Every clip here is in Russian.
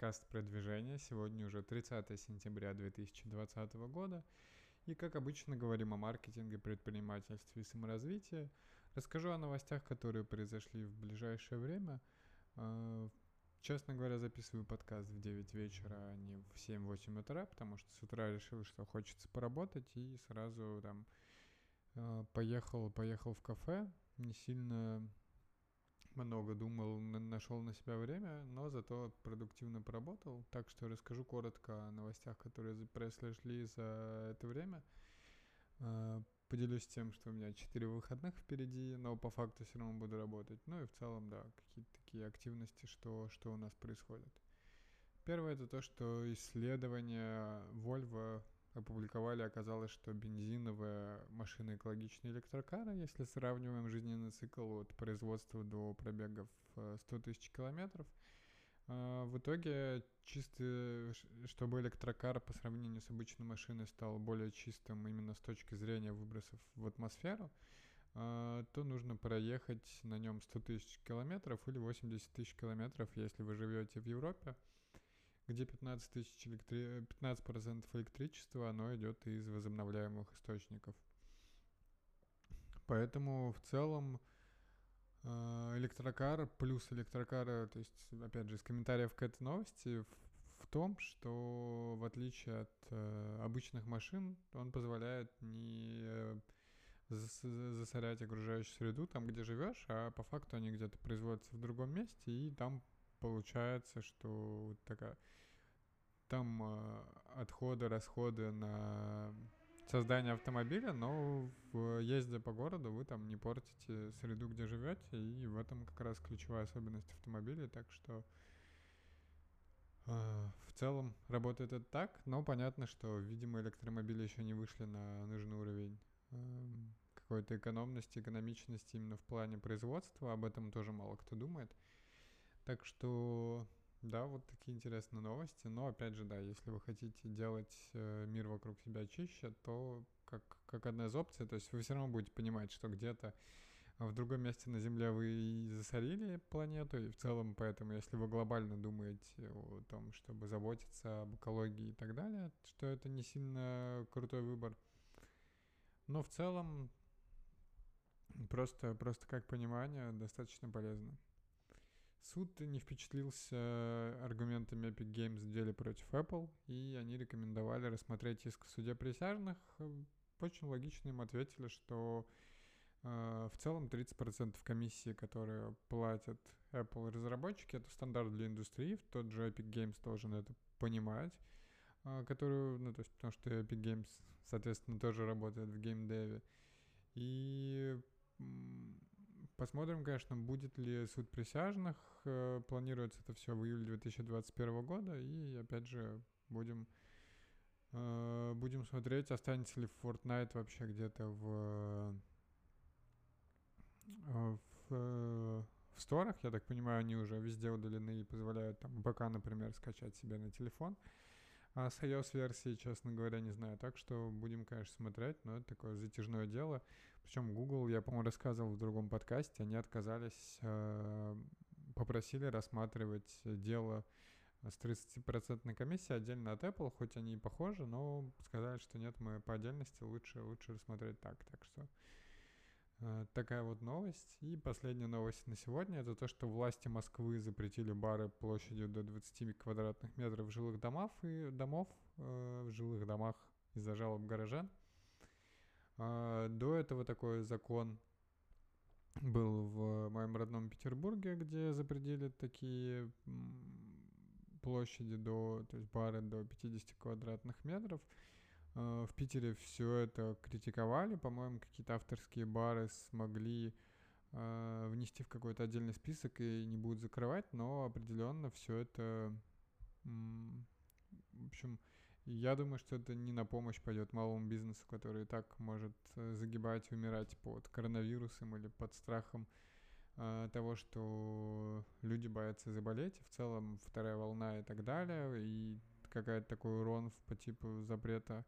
подкаст про движение. Сегодня уже 30 сентября 2020 года. И, как обычно, говорим о маркетинге, предпринимательстве и саморазвитии. Расскажу о новостях, которые произошли в ближайшее время. А, честно говоря, записываю подкаст в 9 вечера, а не в 7-8 утра, потому что с утра решил, что хочется поработать, и сразу там а, поехал, поехал в кафе. Не сильно много думал, нашел на себя время, но зато продуктивно поработал. Так что расскажу коротко о новостях, которые произошли за это время. А, поделюсь тем, что у меня 4 выходных впереди, но по факту все равно буду работать. Ну и в целом, да, какие-то такие активности, что, что у нас происходит. Первое это то, что исследование Volvo опубликовали, оказалось, что бензиновая машина экологичная электрокара, если сравниваем жизненный цикл от производства до пробегов 100 тысяч километров, а, в итоге чисто, чтобы электрокар по сравнению с обычной машиной стал более чистым именно с точки зрения выбросов в атмосферу, а, то нужно проехать на нем 100 тысяч километров или 80 тысяч километров, если вы живете в Европе где 15 тысяч электри... 15% электричества, оно идет из возобновляемых источников. Поэтому в целом э, электрокар плюс электрокара, то есть, опять же, из комментариев к этой новости, в, в том, что в отличие от э, обычных машин, он позволяет не э, засорять окружающую среду там, где живешь, а по факту они где-то производятся в другом месте, и там получается, что такая там э, отходы, расходы на создание автомобиля, но в езде по городу вы там не портите среду, где живете, и в этом как раз ключевая особенность автомобиля, так что э, в целом работает это так, но понятно, что, видимо, электромобили еще не вышли на нужный уровень э, какой-то экономности, экономичности именно в плане производства, об этом тоже мало кто думает. Так что да, вот такие интересные новости. Но опять же, да, если вы хотите делать э, мир вокруг себя чище, то как, как одна из опций, то есть вы все равно будете понимать, что где-то в другом месте на Земле вы засорили планету, и в целом поэтому, если вы глобально думаете о том, чтобы заботиться об экологии и так далее, что это не сильно крутой выбор. Но в целом просто, просто как понимание достаточно полезно. Суд не впечатлился аргументами Epic Games в деле против Apple, и они рекомендовали рассмотреть иск в суде присяжных. Очень логично им ответили, что э, в целом 30% комиссии, которые платят Apple разработчики, это стандарт для индустрии, тот же Epic Games должен это понимать, э, которую, ну, то есть, потому что Epic Games, соответственно, тоже работает в геймдеве. И Посмотрим, конечно, будет ли суд присяжных. Э, планируется это все в июле 2021 года. И опять же, будем, э, будем смотреть, останется ли Fortnite вообще где-то в, э, в, в сторах. Я так понимаю, они уже везде удалены и позволяют там БК, например, скачать себе на телефон. А с iOS-версии, честно говоря, не знаю. Так что будем, конечно, смотреть, но это такое затяжное дело. Причем Google, я, по-моему, рассказывал в другом подкасте, они отказались, э, попросили рассматривать дело с 30% комиссией отдельно от Apple, хоть они и похожи, но сказали, что нет, мы по отдельности лучше, лучше рассмотреть так. Так что такая вот новость. И последняя новость на сегодня это то, что власти Москвы запретили бары площадью до 20 квадратных метров жилых домов и домов э, в жилых домах из-за жалоб горожан. А, до этого такой закон был в моем родном Петербурге, где запретили такие площади до, то есть бары до 50 квадратных метров. А, в Питере все это критиковали, по-моему, какие-то авторские бары смогли а, внести в какой-то отдельный список и не будут закрывать, но определенно все это, в общем, я думаю, что это не на помощь пойдет малому бизнесу, который и так может э, загибать умирать под коронавирусом или под страхом э, того, что люди боятся заболеть, в целом вторая волна и так далее, и какая-то такой урон по типу запрета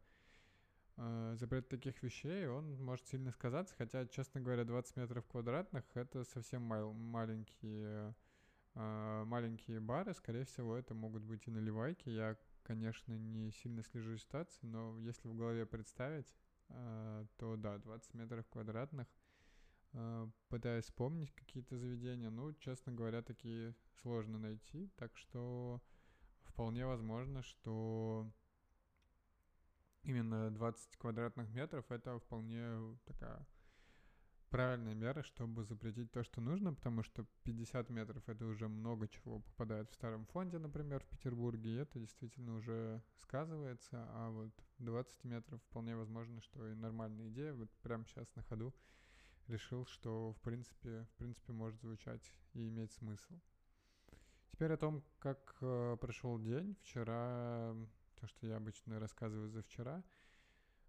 э, запрет таких вещей, он может сильно сказаться, хотя, честно говоря, 20 метров квадратных — это совсем мал- маленькие э, маленькие бары, скорее всего, это могут быть и наливайки. Я, конечно, не сильно слежу ситуацией, но если в голове представить, э, то да, 20 метров квадратных. Э, пытаюсь вспомнить какие-то заведения, ну, честно говоря, такие сложно найти, так что вполне возможно, что именно 20 квадратных метров это вполне такая правильная мера, чтобы запретить то, что нужно, потому что 50 метров это уже много чего попадает в старом фонде, например, в Петербурге, и это действительно уже сказывается, а вот 20 метров вполне возможно, что и нормальная идея, вот прямо сейчас на ходу решил, что в принципе, в принципе может звучать и иметь смысл. Теперь о том, как э, прошел день. Вчера, то, что я обычно рассказываю за вчера –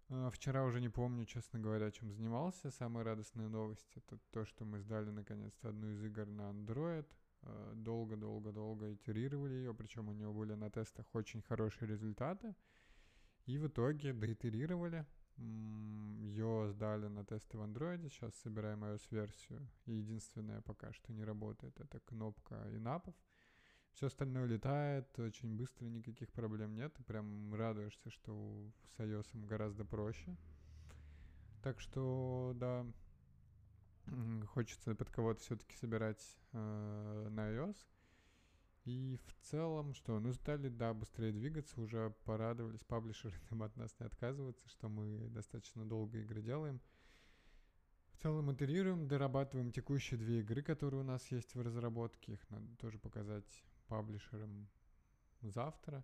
а, вчера уже не помню, честно говоря, чем занимался. Самая радостная новость — это то, что мы сдали наконец-то одну из игр на Android. А, долго-долго-долго итерировали ее, причем у него были на тестах очень хорошие результаты. И в итоге доитерировали. Ее сдали на тесты в Android, сейчас собираем iOS-версию. И единственное пока что не работает — это кнопка инапов. Все остальное летает, очень быстро, никаких проблем нет. Ты прям радуешься, что с iOS гораздо проще. Так что, да, хочется под кого-то все-таки собирать э, на iOS. И в целом, что, ну, стали, да, быстрее двигаться, уже порадовались, паблишеры там от нас не отказываются, что мы достаточно долго игры делаем. В целом итерируем, дорабатываем текущие две игры, которые у нас есть в разработке, их надо тоже показать паблишером завтра.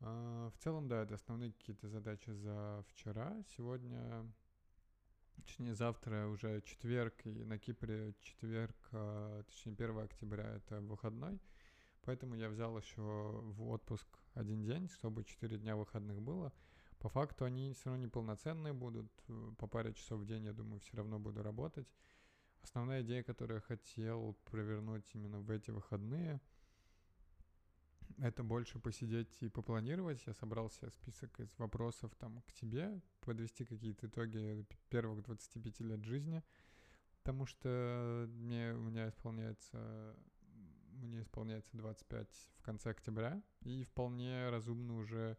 А, в целом, да, это основные какие-то задачи за вчера. Сегодня, точнее, завтра уже четверг, и на Кипре четверг, а, точнее, 1 октября это выходной. Поэтому я взял еще в отпуск один день, чтобы 4 дня выходных было. По факту они все равно неполноценные будут. По паре часов в день, я думаю, все равно буду работать. Основная идея, которую я хотел провернуть именно в эти выходные – это больше посидеть и попланировать. Я собрал себе список из вопросов там к тебе, подвести какие-то итоги первых 25 лет жизни, потому что мне, у меня исполняется мне исполняется 25 в конце октября, и вполне разумно уже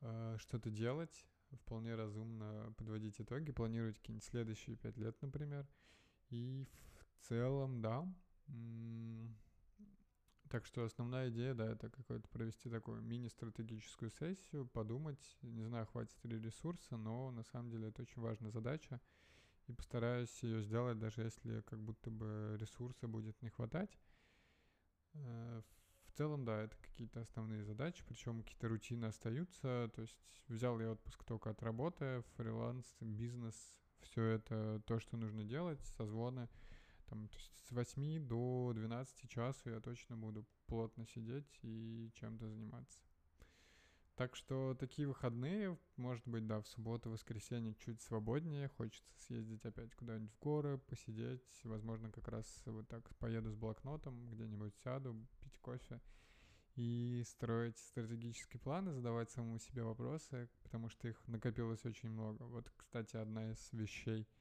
э, что-то делать, вполне разумно подводить итоги, планировать какие-нибудь следующие 5 лет, например. И в целом, да, так что основная идея, да, это какой-то провести такую мини-стратегическую сессию, подумать, не знаю, хватит ли ресурса, но на самом деле это очень важная задача, и постараюсь ее сделать, даже если как будто бы ресурса будет не хватать. Э, в целом, да, это какие-то основные задачи, причем какие-то рутины остаются, то есть взял я отпуск только от работы, фриланс, бизнес, все это то, что нужно делать, созвоны — там, то есть с 8 до 12 часу я точно буду плотно сидеть и чем-то заниматься. Так что такие выходные, может быть, да, в субботу, воскресенье чуть свободнее, хочется съездить опять куда-нибудь в горы, посидеть, возможно, как раз вот так поеду с блокнотом, где-нибудь сяду, пить кофе и строить стратегические планы, задавать самому себе вопросы, потому что их накопилось очень много. Вот, кстати, одна из вещей —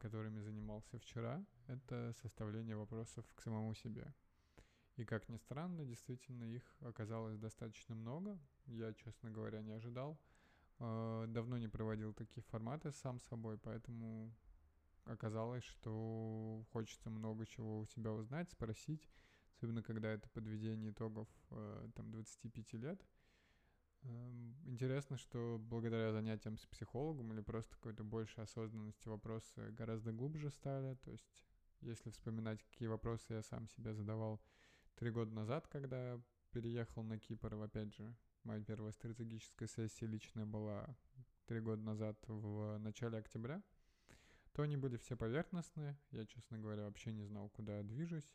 которыми занимался вчера, это составление вопросов к самому себе. И как ни странно, действительно их оказалось достаточно много. Я, честно говоря, не ожидал. А, давно не проводил такие форматы сам собой, поэтому оказалось, что хочется много чего у себя узнать, спросить, особенно когда это подведение итогов а, там 25 лет – интересно, что благодаря занятиям с психологом или просто какой-то большей осознанности вопросы гораздо глубже стали. То есть, если вспоминать, какие вопросы я сам себе задавал три года назад, когда переехал на Кипр, опять же, моя первая стратегическая сессия личная была три года назад в начале октября, то они были все поверхностные. Я, честно говоря, вообще не знал, куда я движусь,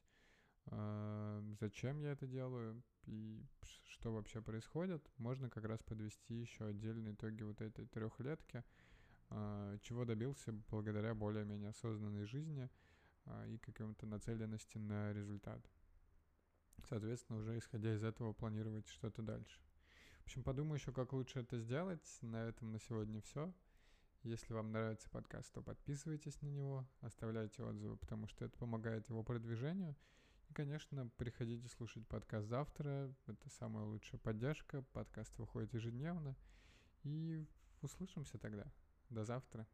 зачем я это делаю и что вообще происходит, можно как раз подвести еще отдельные итоги вот этой трехлетки, а, чего добился благодаря более-менее осознанной жизни а, и какой-то нацеленности на результат. Соответственно, уже исходя из этого планировать что-то дальше. В общем, подумаю еще, как лучше это сделать. На этом на сегодня все. Если вам нравится подкаст, то подписывайтесь на него, оставляйте отзывы, потому что это помогает его продвижению – и, конечно, приходите слушать подкаст завтра. Это самая лучшая поддержка. Подкаст выходит ежедневно. И услышимся тогда. До завтра.